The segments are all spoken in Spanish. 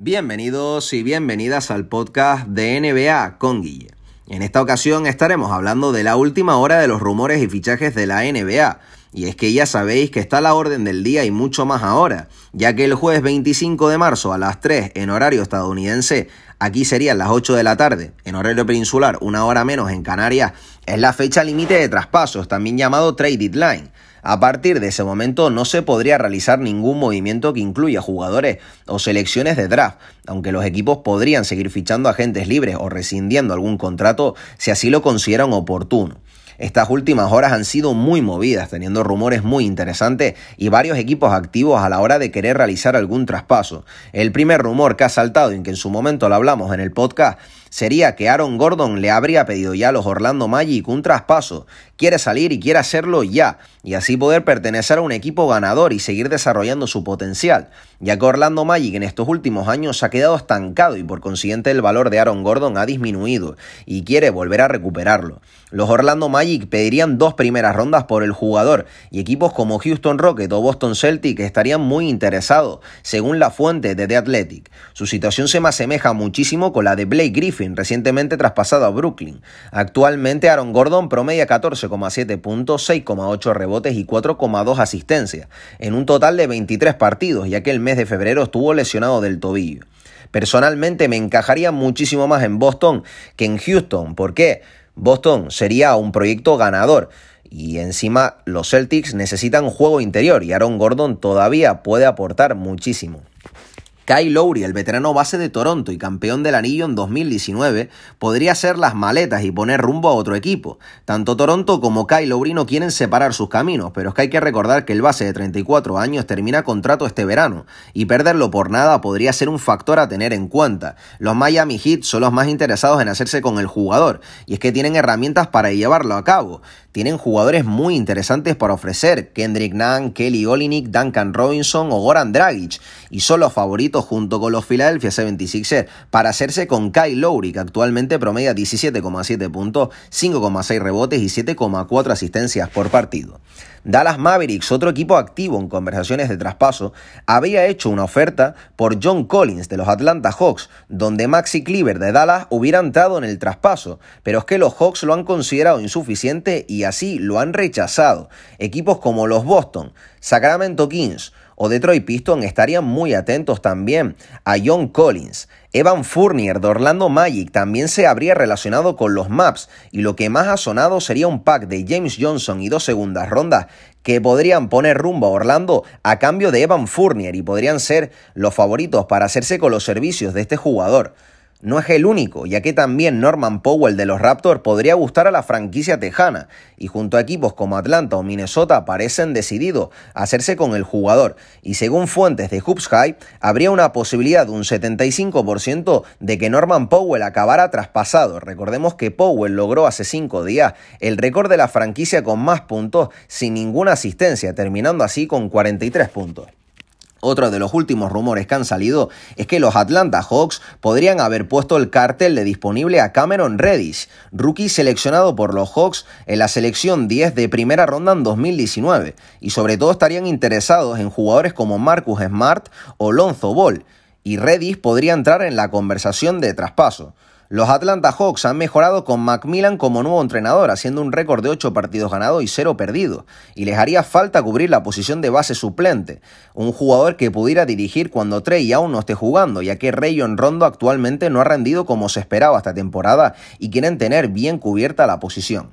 Bienvenidos y bienvenidas al podcast de NBA con Guille. En esta ocasión estaremos hablando de la última hora de los rumores y fichajes de la NBA. Y es que ya sabéis que está la orden del día y mucho más ahora, ya que el jueves 25 de marzo a las 3 en horario estadounidense, aquí serían las 8 de la tarde, en horario peninsular, una hora menos en Canarias, es la fecha límite de traspasos, también llamado trade deadline. A partir de ese momento no se podría realizar ningún movimiento que incluya jugadores o selecciones de draft, aunque los equipos podrían seguir fichando agentes libres o rescindiendo algún contrato si así lo consideran oportuno. Estas últimas horas han sido muy movidas, teniendo rumores muy interesantes y varios equipos activos a la hora de querer realizar algún traspaso. El primer rumor que ha saltado y que en su momento lo hablamos en el podcast sería que Aaron Gordon le habría pedido ya a los Orlando Magic un traspaso. Quiere salir y quiere hacerlo ya, y así poder pertenecer a un equipo ganador y seguir desarrollando su potencial, ya que Orlando Magic en estos últimos años ha quedado estancado y por consiguiente el valor de Aaron Gordon ha disminuido y quiere volver a recuperarlo. Los Orlando Magic pedirían dos primeras rondas por el jugador y equipos como Houston Rockets o Boston Celtic estarían muy interesados, según la fuente de The Athletic. Su situación se me asemeja muchísimo con la de Blake Griffin recientemente traspasado a Brooklyn. Actualmente Aaron Gordon promedia 14,7 puntos, 6,8 rebotes y 4,2 asistencias, en un total de 23 partidos, ya que el mes de febrero estuvo lesionado del tobillo. Personalmente me encajaría muchísimo más en Boston que en Houston. ¿Por qué? Boston sería un proyecto ganador. Y encima los Celtics necesitan juego interior y Aaron Gordon todavía puede aportar muchísimo. Kyle Lowry, el veterano base de Toronto y campeón del anillo en 2019, podría hacer las maletas y poner rumbo a otro equipo. Tanto Toronto como Kyle Lowry no quieren separar sus caminos, pero es que hay que recordar que el base de 34 años termina contrato este verano, y perderlo por nada podría ser un factor a tener en cuenta. Los Miami Heat son los más interesados en hacerse con el jugador, y es que tienen herramientas para llevarlo a cabo. Tienen jugadores muy interesantes para ofrecer, Kendrick Nunn, Kelly Olynyk, Duncan Robinson o Goran Dragic, y son los favoritos junto con los Philadelphia 76ers para hacerse con Kyle Lowry, que actualmente promedia 17,7 puntos, 5,6 rebotes y 7,4 asistencias por partido. Dallas Mavericks, otro equipo activo en conversaciones de traspaso, había hecho una oferta por John Collins de los Atlanta Hawks, donde Maxi Cleaver de Dallas hubiera entrado en el traspaso, pero es que los Hawks lo han considerado insuficiente y así lo han rechazado. Equipos como los Boston, Sacramento Kings, o Detroit Pistons estarían muy atentos también a John Collins. Evan Fournier de Orlando Magic también se habría relacionado con los Maps y lo que más ha sonado sería un pack de James Johnson y dos segundas rondas que podrían poner rumbo a Orlando a cambio de Evan Fournier y podrían ser los favoritos para hacerse con los servicios de este jugador. No es el único, ya que también Norman Powell de los Raptors podría gustar a la franquicia tejana, y junto a equipos como Atlanta o Minnesota parecen decididos a hacerse con el jugador, y según fuentes de Hoops High, habría una posibilidad de un 75% de que Norman Powell acabara traspasado. Recordemos que Powell logró hace 5 días el récord de la franquicia con más puntos sin ninguna asistencia, terminando así con 43 puntos. Otro de los últimos rumores que han salido es que los Atlanta Hawks podrían haber puesto el cartel de disponible a Cameron Reddish, rookie seleccionado por los Hawks en la selección 10 de primera ronda en 2019, y sobre todo estarían interesados en jugadores como Marcus Smart o Lonzo Ball, y Reddish podría entrar en la conversación de traspaso. Los Atlanta Hawks han mejorado con Macmillan como nuevo entrenador, haciendo un récord de 8 partidos ganados y 0 perdidos, y les haría falta cubrir la posición de base suplente, un jugador que pudiera dirigir cuando Trey aún no esté jugando, ya que Rayon Rondo actualmente no ha rendido como se esperaba esta temporada y quieren tener bien cubierta la posición.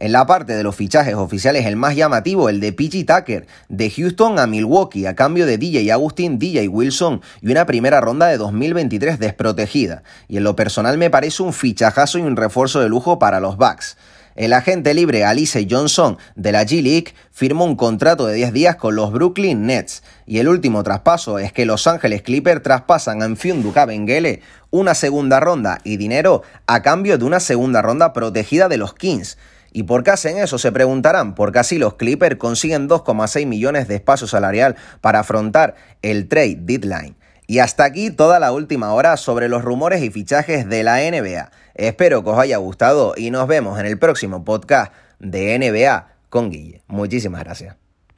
En la parte de los fichajes oficiales, el más llamativo, el de PG Tucker, de Houston a Milwaukee, a cambio de DJ Agustin, DJ Wilson y una primera ronda de 2023 desprotegida. Y en lo personal me parece un fichajazo y un refuerzo de lujo para los Bucks. El agente libre Alice Johnson de la G-League firmó un contrato de 10 días con los Brooklyn Nets. Y el último traspaso es que Los Ángeles Clippers traspasan a Enfiundu Bengele una segunda ronda y dinero a cambio de una segunda ronda protegida de los Kings. ¿Y por qué hacen eso? Se preguntarán, porque así los Clippers consiguen 2,6 millones de espacio salarial para afrontar el trade deadline. Y hasta aquí toda la última hora sobre los rumores y fichajes de la NBA. Espero que os haya gustado y nos vemos en el próximo podcast de NBA con Guille. Muchísimas gracias.